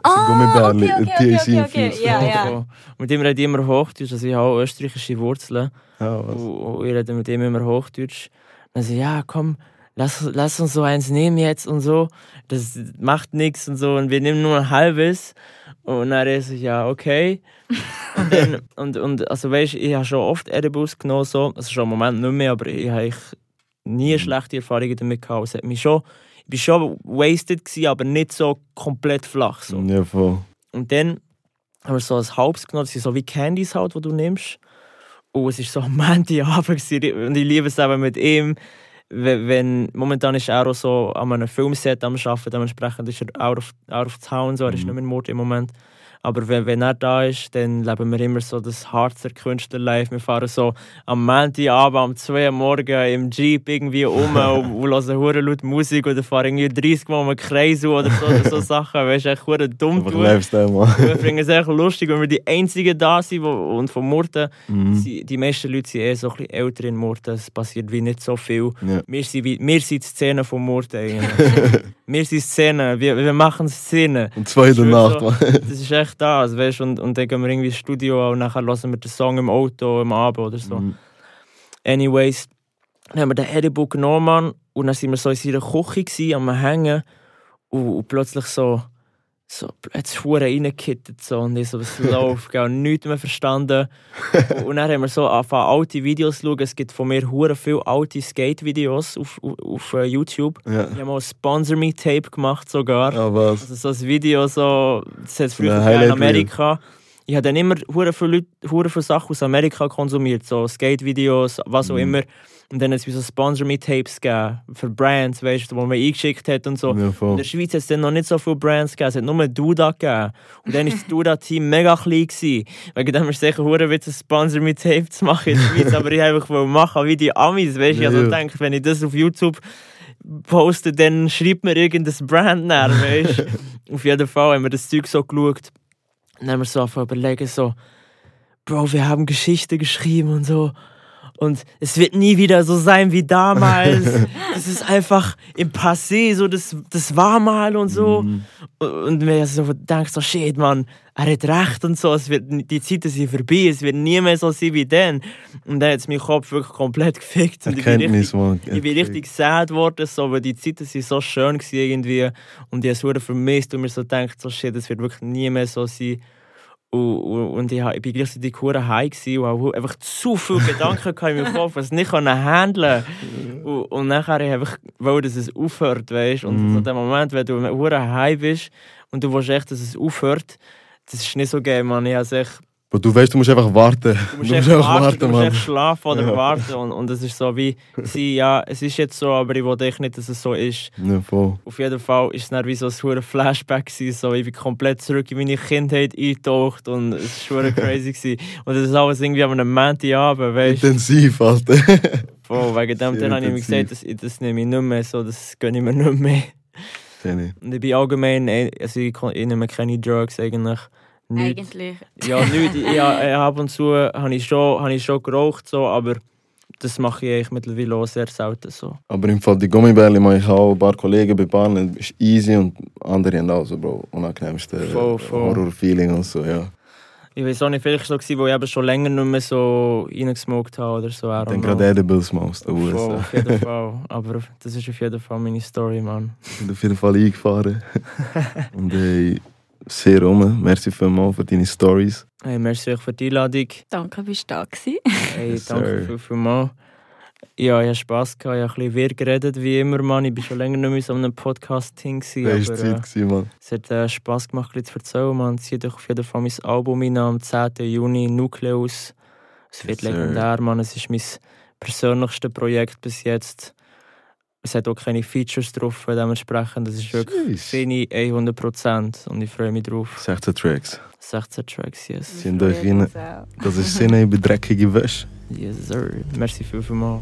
Ah, okay, okay, THC okay, okay, ja, ja. Mit ihm rede ich immer Hochdeutsch, also ich habe auch österreichische Wurzeln. Ah, was? Und ich rede mit ihm immer Hochdeutsch. Dann so, ja, komm, lass, lass uns so eins nehmen jetzt und so. Das macht nichts und so. Und wir nehmen nur ein halbes. Und dann er so, ja, okay. und, dann, und, und also weißt ich habe schon oft Edibles genommen, so. also schon im Moment nicht mehr, aber ich habe ich nie schlechte Erfahrungen damit gehabt. Es hat mich schon, ich war schon wasted, gewesen, aber nicht so komplett flach. So. Ja, voll. Und dann haben wir so ein halbes genommen, das sind so wie Candies halt, die du nimmst. Und es war so am Montagabend und ich liebe es eben mit ihm. Wenn, momentan ist er auch so an einem Filmset am Arbeiten, dementsprechend ist er out of, out of town, so. er ist Mhm. nicht mehr in Mord im Moment. Aber wenn, wenn er da ist, dann leben wir immer so das Harzer Künstlerlife. Wir fahren so am Montagabend um 2 Uhr morgen im Jeep irgendwie um und, und hören hure laut Musik oder fahren irgendwie 30 Mal um einen Kreis oder so, oder so Sachen. Weißt du, echt hure dumm. Tun. Lifestyle, man. Wir finden es echt lustig, wenn wir die Einzigen da sind wo, und von Murten, Mhm. die meisten Leute sind eh so ein bisschen älter in Murten, es passiert wie nicht so viel. Ja. Wir sind, wie, wir sind die Szene von Murten wir sind Szene, wir, wir machen Szene. Und zwei in der Nacht, so. Das ist echt das, weißt du, und, und dann gehen wir irgendwie ins Studio und nachher hören wir den Song im Auto, im Abend oder so. Mhm. Anyways, dann haben wir den Edible genommen und dann sind wir so in seiner Küche gewesen, am Hängen und, und plötzlich so, so jetzt hure reingekittet so und ich so, was läuft, gell, nichts mehr verstanden. und, dann haben wir so angefangen, alte Videos zu schauen. Es gibt von mir hure viele alte Skate-Videos auf, auf, auf äh, YouTube. Ja. Ich habe mal ein Sponsor Me Tape gemacht sogar. Ja, was? Also so ein Video, so, das hat früher gegeben in Amerika. Ich habe dann immer hure viele, Leute, hure viele Sachen aus Amerika konsumiert, so Skate-Videos, was auch Mhm. immer. Und dann hat es wie so Sponsor-Me-Tapes gegeben für Brands, weißt du, die man eingeschickt hat und so. Ja, In der Schweiz hat es dann noch nicht so viele Brands gegeben, es hat nur Duda gegeben. Und dann war das Duda-Team mega klein. Gewesen. Wegen dem ist es sicher hure ein Sponsor-Me-Tape zu machen in der Schweiz, aber ich wollte einfach machen wie die Amis, weißt du. Ich Ja, habe so ja. gedacht, wenn ich das auf YouTube poste, dann schreibt mir irgendein Brand nach, weißt du. Auf jeden Fall haben wir das Zeug so geschaut. Dann haben wir so zu überlegen, so, Bro, wir haben Geschichte geschrieben und so. Und es wird nie wieder so sein wie damals. Das ist einfach im Passé, so, das, das war mal und so. Mhm. Und mir so denkt so, shit, man, er hat recht und so, es wird, die Zeiten sind vorbei, es wird nie mehr so sein wie dann. Und dann hat es meinen Kopf wirklich komplett gefickt. Und ich bin richtig, ich bin richtig sad geworden, so, weil die Zeiten sind so schön gewesen irgendwie. Und ich habe es vermisst und mir so gedacht, so, shit, es wird wirklich nie mehr so sein. Und, und, und ich, ich bin gleichzeitig hure high gewesen und einfach zu viele Gedanken in meinem Kopf, was ich nicht handeln konnte. Und, und nachher einfach wollte, dass es aufhört, weißt Und Mhm. so der Moment, wenn du hure high bist und du willst echt, dass es aufhört, das ist nicht so geil, man. Ich habe echt Aber du weißt, du musst einfach warten. Du musst, echt warten, du musst echt schlafen oder Ja. warten. Und, und es ist so wie, sie, ja, es ist jetzt so, aber ich wollte echt nicht, dass es so ist. Ja, voll. Auf jeden Fall ist es dann wie so ein Flashback gewesen, so ich bin komplett zurück in meine Kindheit eingetaucht und es war verdammt crazy gewesen. Und das ist alles irgendwie an einem Montagabend, weißt du. Intensiv, Alter. Oh, wegen dem dann habe ich mir gesagt, das, das nehme ich nicht mehr, so, das gönne ich mir nicht mehr. Und ich bin allgemein, eh, also ich, ich nehme keine Drugs eigentlich. Nichts. Eigentlich. Ja, nicht. Ich, ja, äh, ab und zu habe ich, schon, habe ich schon geraucht, so, aber das mache ich eigentlich mittlerweile auch sehr selten so. Aber im Fall die Gummibärli mache ich auch ein paar Kollegen bei Bahnen. ist easy und andere haben auch so, Bro. Unangenehmste voll. Horror-Feeling und so, ja. Ich weiß auch nicht, vielleicht war es so, wo ich eben schon länger nicht mehr so reingesmoked habe oder so. Know. gerade Edibles Voll, USA. auf jeden Fall. Aber das ist auf jeden Fall meine Story, Mann. Ich bin auf jeden Fall eingefahren. und ey, sehr rum. Merci vielmals für deine Stories. Hey, merci euch für die Einladung. Danke, bist du da gewesen. Hey, Yes, danke sir. viel, viel mal. Ja, ich hatte Spass, gehabt. ich habe ein bisschen wirr geredet, wie immer, Mann. Ich war schon länger nicht mehr so einem Podcast-Ding. Das war aber, äh, Zeit, gewesen, Mann. Es hat äh, Spass gemacht, ein bisschen zu erzählen. Man zieht euch auf jeden Fall mein Album rein am 10. Juni, Nucleus. Es wird Yes, legendär, man. Es ist mein persönlichstes Projekt bis jetzt. Es hat auch keine Features drauf, dementsprechend. Es ist wirklich Sheesh. Fini 100% und ich freue mich drauf. 16 Tracks. 16 Tracks, yes. Sind euch rein. Das ist Sinne über dreckige Wäsche. Yes, sir. Merci viel, viel mal.